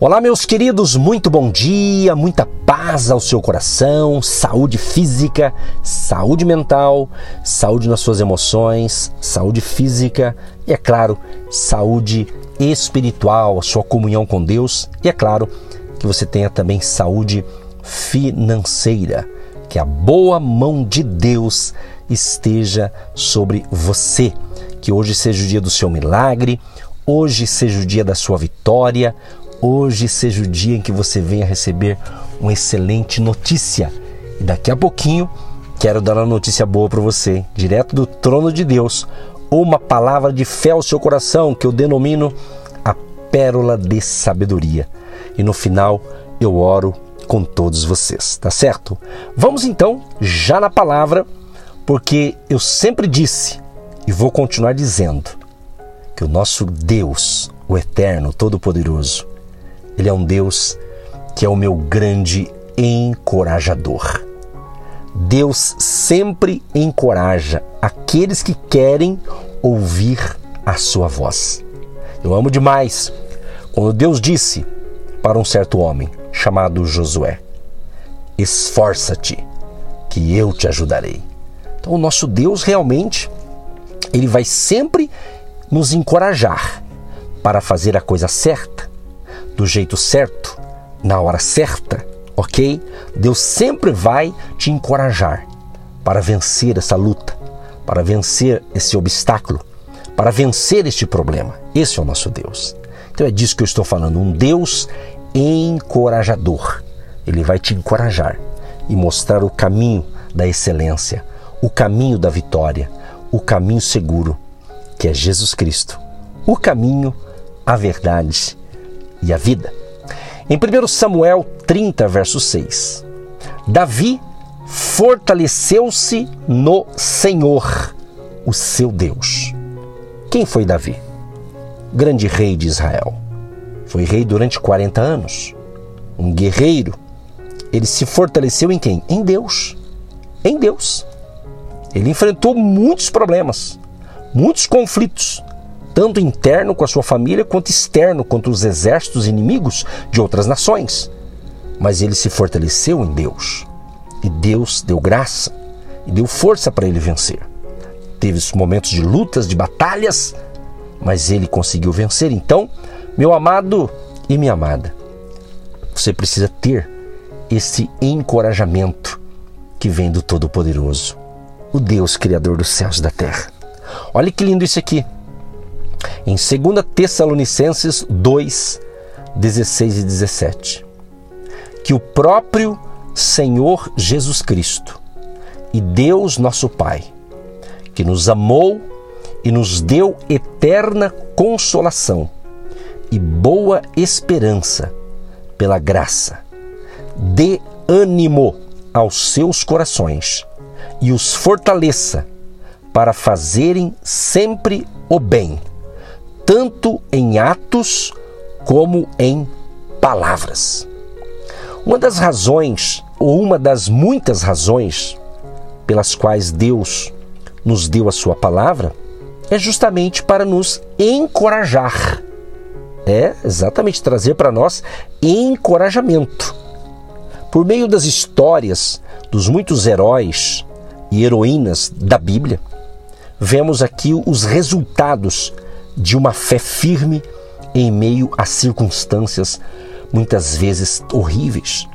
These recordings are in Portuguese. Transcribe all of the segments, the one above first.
Olá, meus queridos, muito bom dia, muita paz ao seu coração, saúde física, saúde mental, saúde nas suas emoções, saúde física e, é claro, saúde espiritual, a sua comunhão com Deus. E, é claro, que você tenha também saúde financeira, que a boa mão de Deus esteja sobre você, que hoje seja o dia do seu milagre, hoje seja o dia da sua vitória hoje seja o dia em que você venha receber uma excelente notícia. E daqui a pouquinho quero dar uma notícia boa para você, direto do trono de Deus, uma palavra de fé ao seu coração que eu denomino a pérola de sabedoria. E no final eu oro com todos vocês, tá certo? Vamos então já na palavra, porque eu sempre disse e vou continuar dizendo que o nosso Deus, o Eterno, Todo-Poderoso, ele é um Deus que é o meu grande encorajador. Deus sempre encoraja aqueles que querem ouvir a sua voz. Eu amo demais quando Deus disse para um certo homem chamado Josué: Esforça-te, que eu te ajudarei. Então, o nosso Deus realmente ele vai sempre nos encorajar para fazer a coisa certa do jeito certo, na hora certa, ok? Deus sempre vai te encorajar para vencer essa luta, para vencer esse obstáculo, para vencer este problema. Esse é o nosso Deus. Então é disso que eu estou falando, um Deus encorajador. Ele vai te encorajar e mostrar o caminho da excelência, o caminho da vitória, o caminho seguro, que é Jesus Cristo. O caminho, a verdade e a vida. Em 1 Samuel 30, verso 6, Davi fortaleceu-se no Senhor, o seu Deus. Quem foi Davi? Grande rei de Israel. Foi rei durante 40 anos. Um guerreiro. Ele se fortaleceu em quem? Em Deus. Em Deus. Ele enfrentou muitos problemas, muitos conflitos, tanto interno com a sua família, quanto externo contra os exércitos inimigos de outras nações. Mas ele se fortaleceu em Deus. E Deus deu graça e deu força para ele vencer. Teve os momentos de lutas, de batalhas, mas ele conseguiu vencer. Então, meu amado e minha amada, você precisa ter esse encorajamento que vem do Todo-Poderoso, o Deus Criador dos céus e da terra. Olha que lindo isso aqui em 2 Tessalonicenses 2, 16 e 17. Que o próprio Senhor Jesus Cristo e Deus nosso Pai, que nos amou e nos deu eterna consolação e boa esperança pela graça, dê ânimo aos seus corações e os fortaleça para fazerem sempre o bem tanto em atos como em palavras. Uma das razões, ou uma das muitas razões, pelas quais Deus nos deu a Sua palavra, é justamente para nos encorajar. É exatamente trazer para nós encorajamento. Por meio das histórias dos muitos heróis e heroínas da Bíblia, vemos aqui os resultados de uma fé firme em meio a circunstâncias muitas vezes horríveis.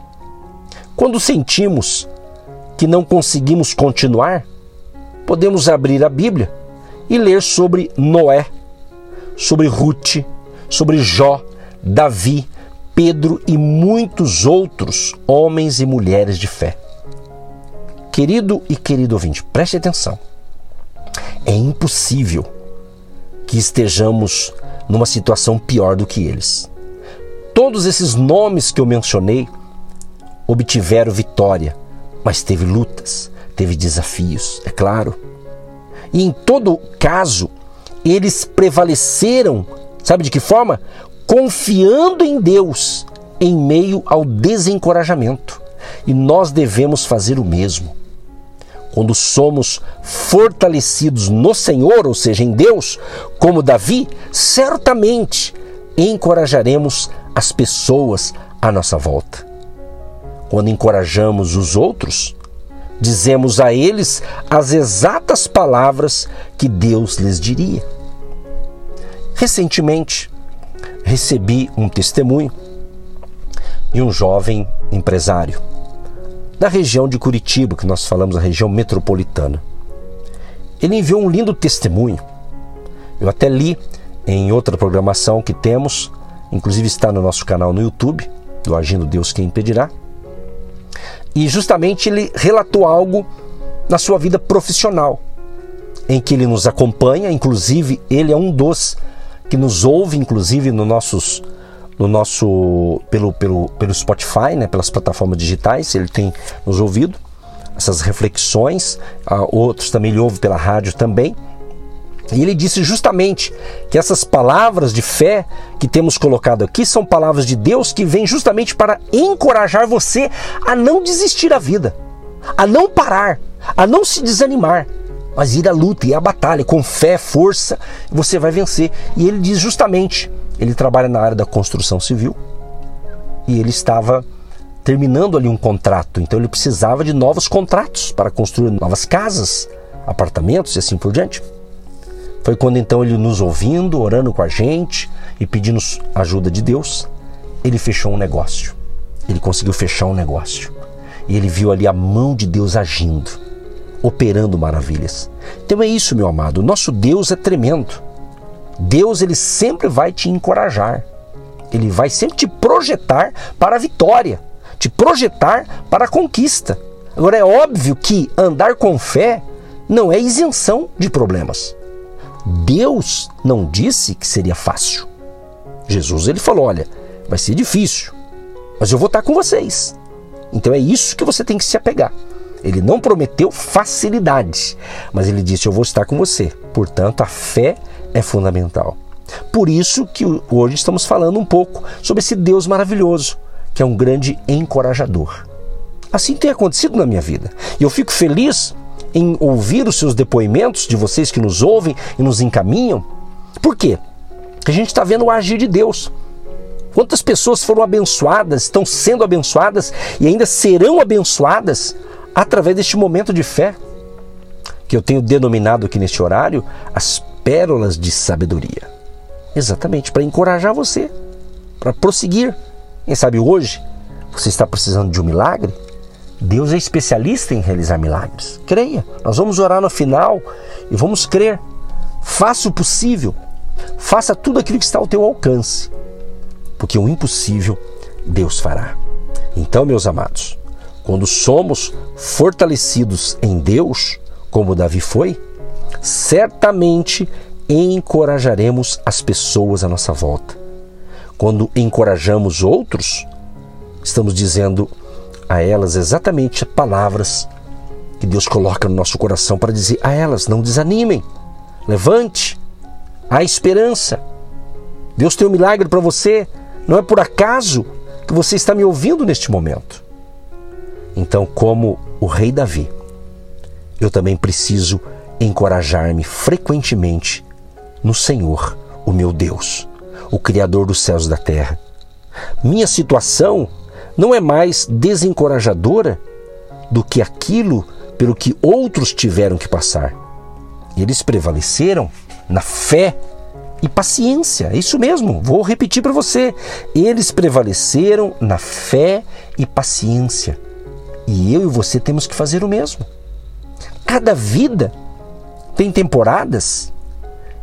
Quando sentimos que não conseguimos continuar, podemos abrir a Bíblia e ler sobre Noé, sobre Ruth, sobre Jó, Davi, Pedro e muitos outros homens e mulheres de fé. Querido e querido ouvinte, preste atenção. É impossível que estejamos numa situação pior do que eles. Todos esses nomes que eu mencionei obtiveram vitória, mas teve lutas, teve desafios, é claro. E em todo caso, eles prevaleceram, sabe de que forma? Confiando em Deus em meio ao desencorajamento. E nós devemos fazer o mesmo. Quando somos fortalecidos no Senhor, ou seja, em Deus, como Davi, certamente encorajaremos as pessoas à nossa volta. Quando encorajamos os outros, dizemos a eles as exatas palavras que Deus lhes diria. Recentemente, recebi um testemunho de um jovem empresário da região de Curitiba, que nós falamos a região metropolitana. Ele enviou um lindo testemunho. Eu até li em outra programação que temos, inclusive está no nosso canal no YouTube, do Agindo Deus Quem Impedirá. E justamente ele relatou algo na sua vida profissional, em que ele nos acompanha, inclusive ele é um dos que nos ouve, inclusive no nossos no nosso pelo, pelo, pelo Spotify, né, pelas plataformas digitais, ele tem nos ouvido essas reflexões, uh, outros também ele ouve pela rádio também. E ele disse justamente que essas palavras de fé que temos colocado aqui são palavras de Deus que vêm justamente para encorajar você a não desistir da vida, a não parar, a não se desanimar, mas ir à luta e à batalha com fé, força, você vai vencer. E ele diz justamente, ele trabalha na área da construção civil e ele estava terminando ali um contrato, então ele precisava de novos contratos para construir novas casas, apartamentos e assim por diante. Foi quando então ele nos ouvindo, orando com a gente e pedindo ajuda de Deus, ele fechou um negócio. Ele conseguiu fechar um negócio. E ele viu ali a mão de Deus agindo, operando maravilhas. Então é isso, meu amado. Nosso Deus é tremendo. Deus ele sempre vai te encorajar. Ele vai sempre te projetar para a vitória, te projetar para a conquista. Agora é óbvio que andar com fé não é isenção de problemas. Deus não disse que seria fácil. Jesus ele falou: olha, vai ser difícil, mas eu vou estar com vocês. Então é isso que você tem que se apegar. Ele não prometeu facilidade, mas ele disse: eu vou estar com você. Portanto, a fé é fundamental. Por isso que hoje estamos falando um pouco sobre esse Deus maravilhoso, que é um grande encorajador. Assim tem acontecido na minha vida. E eu fico feliz em ouvir os seus depoimentos, de vocês que nos ouvem e nos encaminham. Por quê? Porque a gente está vendo o agir de Deus. Quantas pessoas foram abençoadas, estão sendo abençoadas e ainda serão abençoadas através deste momento de fé, que eu tenho denominado aqui neste horário as pérolas de sabedoria. Exatamente, para encorajar você, para prosseguir. Quem sabe hoje você está precisando de um milagre? Deus é especialista em realizar milagres. Creia. Nós vamos orar no final e vamos crer. Faça o possível. Faça tudo aquilo que está ao teu alcance. Porque o impossível Deus fará. Então, meus amados, quando somos fortalecidos em Deus, como Davi foi, certamente encorajaremos as pessoas à nossa volta. Quando encorajamos outros, estamos dizendo a elas exatamente palavras que Deus coloca no nosso coração para dizer a elas: não desanimem, levante, há esperança. Deus tem um milagre para você, não é por acaso que você está me ouvindo neste momento. Então, como o rei Davi, eu também preciso encorajar-me frequentemente no Senhor, o meu Deus, o Criador dos céus e da terra. Minha situação não é mais desencorajadora do que aquilo pelo que outros tiveram que passar. Eles prevaleceram na fé e paciência. É isso mesmo, vou repetir para você. Eles prevaleceram na fé e paciência. E eu e você temos que fazer o mesmo. Cada vida tem temporadas.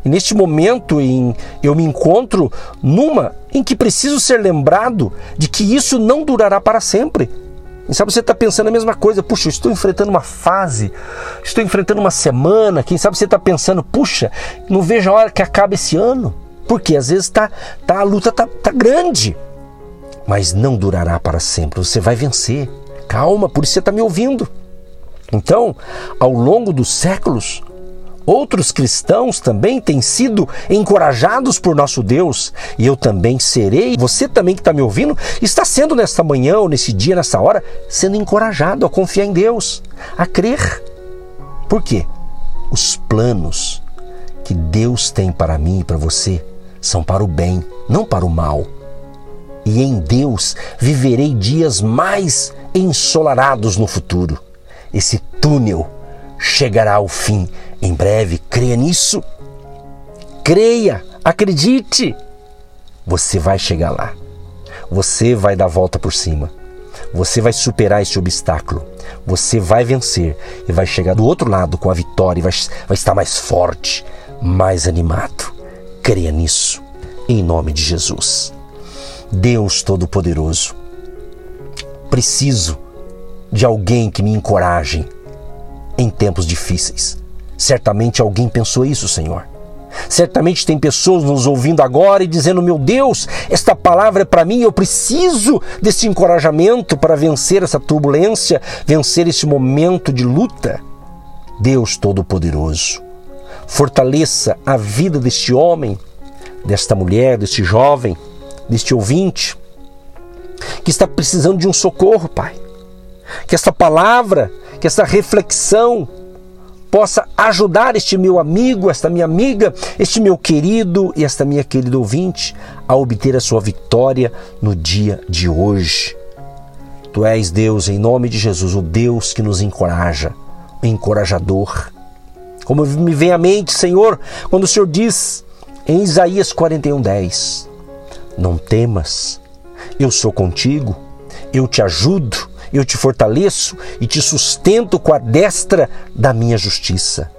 E neste momento em eu me encontro numa em que preciso ser lembrado de que isso não durará para sempre. Quem sabe você está pensando a mesma coisa, puxa, eu estou enfrentando uma fase, estou enfrentando uma semana. Quem sabe você está pensando, puxa, não vejo a hora que acabe esse ano. Porque às vezes tá, tá, a luta está tá grande, mas não durará para sempre. Você vai vencer. Calma, por isso você está me ouvindo. Então, ao longo dos séculos, Outros cristãos também têm sido encorajados por nosso Deus e eu também serei. Você também que está me ouvindo está sendo nesta manhã ou nesse dia, nessa hora, sendo encorajado a confiar em Deus, a crer. Por quê? Os planos que Deus tem para mim e para você são para o bem, não para o mal. E em Deus viverei dias mais ensolarados no futuro. Esse túnel chegará ao fim em breve. Creia nisso. Creia, acredite. Você vai chegar lá. Você vai dar a volta por cima. Você vai superar esse obstáculo. Você vai vencer e vai chegar do outro lado com a vitória e vai, vai estar mais forte, mais animado. Creia nisso, em nome de Jesus. Deus Todo-Poderoso, preciso de alguém que me encoraje em tempos difíceis. Certamente alguém pensou isso, Senhor. Certamente tem pessoas nos ouvindo agora e dizendo: Meu Deus, esta palavra é para mim, eu preciso desse encorajamento para vencer essa turbulência, vencer esse momento de luta. Deus Todo-Poderoso, fortaleça a vida deste homem, desta mulher, deste jovem, deste ouvinte, que está precisando de um socorro, Pai. Que esta palavra que essa reflexão possa ajudar este meu amigo, esta minha amiga, este meu querido e esta minha querida ouvinte a obter a sua vitória no dia de hoje. Tu és Deus, em nome de Jesus, o Deus que nos encoraja, o encorajador. Como me vem à mente, Senhor, quando o Senhor diz em Isaías 41:10, Não temas, eu sou contigo, eu te ajudo, eu te fortaleço e te sustento com a destra da minha justiça.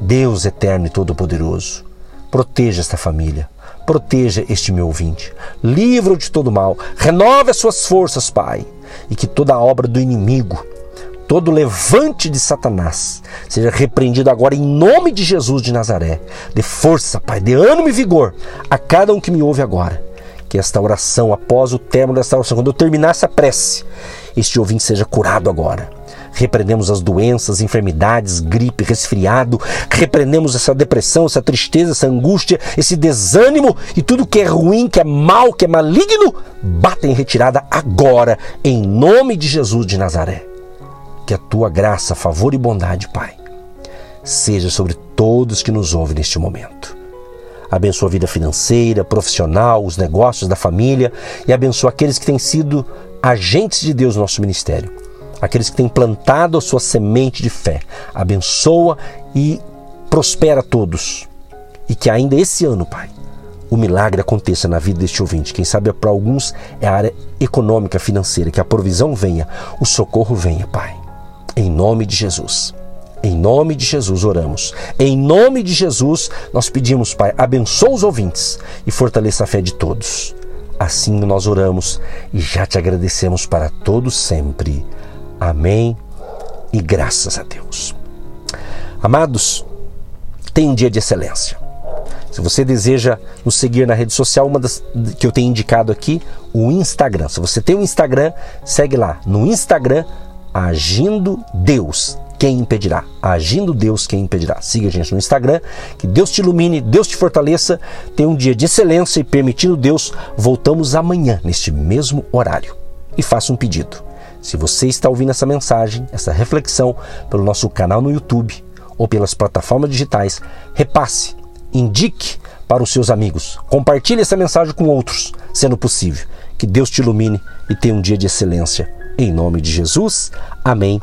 Deus eterno e todo-poderoso, proteja esta família, proteja este meu ouvinte, livra-o de todo mal, renove as suas forças, Pai, e que toda obra do inimigo, todo levante de Satanás seja repreendido agora em nome de Jesus de Nazaré. Dê força, Pai, dê ânimo e vigor a cada um que me ouve agora. Que esta oração, após o término desta oração, quando eu terminar essa prece, este ouvinte seja curado agora. Repreendemos as doenças, enfermidades, gripe, resfriado, repreendemos essa depressão, essa tristeza, essa angústia, esse desânimo e tudo que é ruim, que é mal, que é maligno, bata em retirada agora, em nome de Jesus de Nazaré. Que a tua graça, favor e bondade, Pai, seja sobre todos que nos ouvem neste momento. Abençoa a vida financeira, profissional, os negócios da família e abençoa aqueles que têm sido agentes de Deus no nosso ministério, aqueles que têm plantado a sua semente de fé. Abençoa e prospera todos. E que ainda esse ano, Pai, o milagre aconteça na vida deste ouvinte. Quem sabe para alguns é a área econômica, financeira, que a provisão venha, o socorro venha, Pai. Em nome de Jesus. Em nome de Jesus oramos. Em nome de Jesus nós pedimos, Pai, abençoa os ouvintes e fortaleça a fé de todos. Assim nós oramos e já te agradecemos para todos sempre. Amém e graças a Deus. Amados, tem um dia de excelência. Se você deseja nos seguir na rede social, uma das que eu tenho indicado aqui, o Instagram. Se você tem o um Instagram, segue lá no Instagram Agindo Deus quem impedirá? Agindo Deus, quem impedirá? Siga a gente no Instagram, que Deus te ilumine, Deus te fortaleça, tenha um dia de excelência e permitindo Deus, voltamos amanhã neste mesmo horário. E faça um pedido. Se você está ouvindo essa mensagem, essa reflexão pelo nosso canal no YouTube ou pelas plataformas digitais, repasse, indique para os seus amigos, compartilhe essa mensagem com outros, sendo possível Que Deus te ilumine e tenha um dia de excelência. Em nome de Jesus, amém